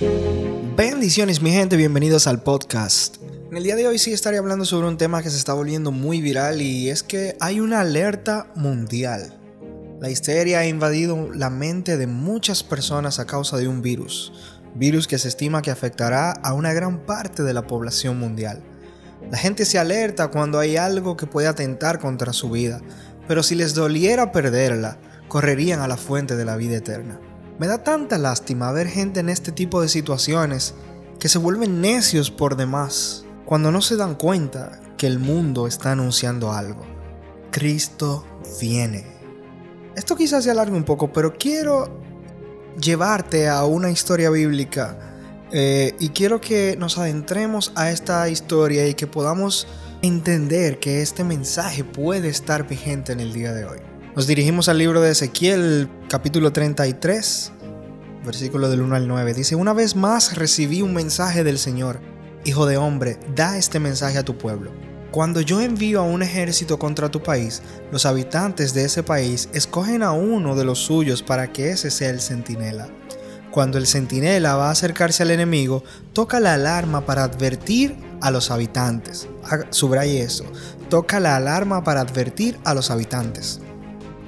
Bendiciones mi gente, bienvenidos al podcast. En el día de hoy sí estaré hablando sobre un tema que se está volviendo muy viral y es que hay una alerta mundial. La histeria ha invadido la mente de muchas personas a causa de un virus, virus que se estima que afectará a una gran parte de la población mundial. La gente se alerta cuando hay algo que puede atentar contra su vida, pero si les doliera perderla, correrían a la fuente de la vida eterna. Me da tanta lástima ver gente en este tipo de situaciones que se vuelven necios por demás cuando no se dan cuenta que el mundo está anunciando algo. Cristo viene. Esto quizás se alargue un poco, pero quiero llevarte a una historia bíblica eh, y quiero que nos adentremos a esta historia y que podamos entender que este mensaje puede estar vigente en el día de hoy. Nos dirigimos al libro de Ezequiel, capítulo 33, versículo del 1 al 9. Dice, una vez más recibí un mensaje del Señor. Hijo de hombre, da este mensaje a tu pueblo. Cuando yo envío a un ejército contra tu país, los habitantes de ese país escogen a uno de los suyos para que ese sea el centinela. Cuando el centinela va a acercarse al enemigo, toca la alarma para advertir a los habitantes. Subraye eso. Toca la alarma para advertir a los habitantes.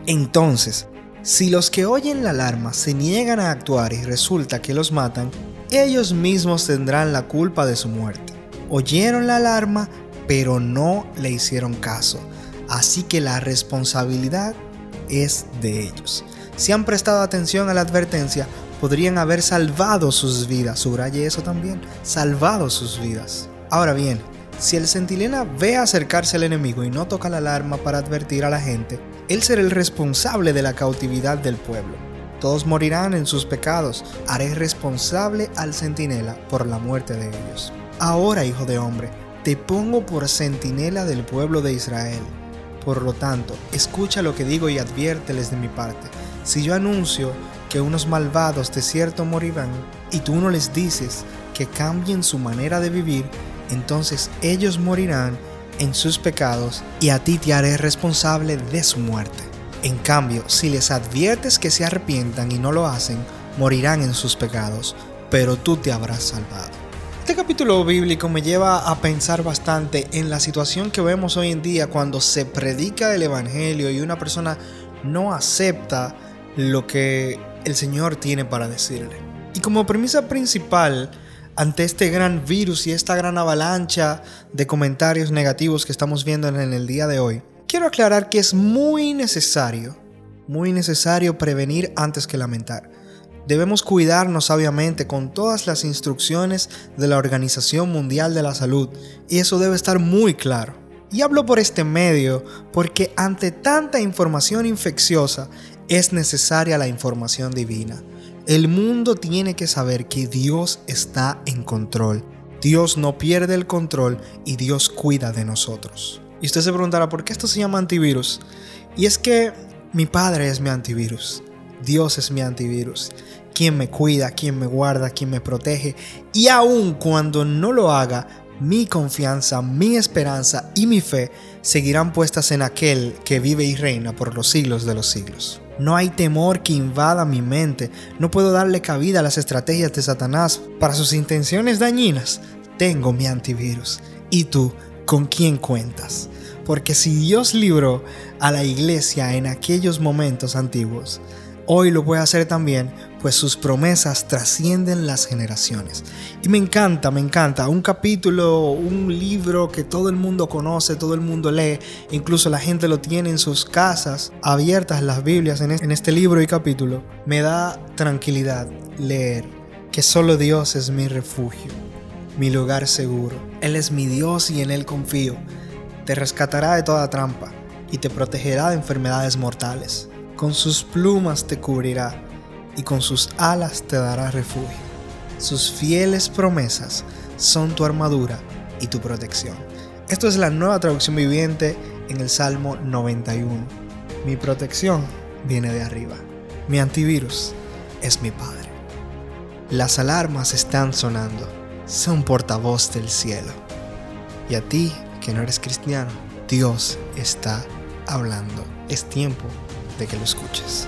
Entonces, si los que oyen la alarma se niegan a actuar y resulta que los matan, ellos mismos tendrán la culpa de su muerte. Oyeron la alarma, pero no le hicieron caso. Así que la responsabilidad es de ellos. Si han prestado atención a la advertencia, podrían haber salvado sus vidas. Subraye eso también, salvado sus vidas. Ahora bien, si el centinela ve acercarse al enemigo y no toca la alarma para advertir a la gente, él será el responsable de la cautividad del pueblo. Todos morirán en sus pecados. Haré responsable al centinela por la muerte de ellos. Ahora, hijo de hombre, te pongo por centinela del pueblo de Israel. Por lo tanto, escucha lo que digo y adviérteles de mi parte. Si yo anuncio que unos malvados de cierto morirán, y tú no les dices que cambien su manera de vivir, entonces ellos morirán en sus pecados y a ti te haré responsable de su muerte. En cambio, si les adviertes que se arrepientan y no lo hacen, morirán en sus pecados, pero tú te habrás salvado. Este capítulo bíblico me lleva a pensar bastante en la situación que vemos hoy en día cuando se predica el Evangelio y una persona no acepta lo que el Señor tiene para decirle. Y como premisa principal, ante este gran virus y esta gran avalancha de comentarios negativos que estamos viendo en el día de hoy, quiero aclarar que es muy necesario, muy necesario prevenir antes que lamentar. Debemos cuidarnos sabiamente con todas las instrucciones de la Organización Mundial de la Salud y eso debe estar muy claro. Y hablo por este medio porque ante tanta información infecciosa es necesaria la información divina. El mundo tiene que saber que Dios está en control. Dios no pierde el control y Dios cuida de nosotros. Y usted se preguntará, ¿por qué esto se llama antivirus? Y es que mi Padre es mi antivirus. Dios es mi antivirus. Quien me cuida, quien me guarda, quien me protege. Y aun cuando no lo haga, mi confianza, mi esperanza y mi fe seguirán puestas en aquel que vive y reina por los siglos de los siglos. No hay temor que invada mi mente. No puedo darle cabida a las estrategias de Satanás para sus intenciones dañinas. Tengo mi antivirus. ¿Y tú, con quién cuentas? Porque si Dios libró a la iglesia en aquellos momentos antiguos, hoy lo puede hacer también pues sus promesas trascienden las generaciones. Y me encanta, me encanta, un capítulo, un libro que todo el mundo conoce, todo el mundo lee, incluso la gente lo tiene en sus casas, abiertas las Biblias en este libro y capítulo. Me da tranquilidad leer que solo Dios es mi refugio, mi lugar seguro. Él es mi Dios y en Él confío. Te rescatará de toda trampa y te protegerá de enfermedades mortales. Con sus plumas te cubrirá y con sus alas te dará refugio. Sus fieles promesas son tu armadura y tu protección. Esto es la nueva traducción viviente en el Salmo 91. Mi protección viene de arriba. Mi antivirus es mi Padre. Las alarmas están sonando. Son portavoz del cielo. Y a ti, que no eres cristiano, Dios está hablando. Es tiempo de que lo escuches.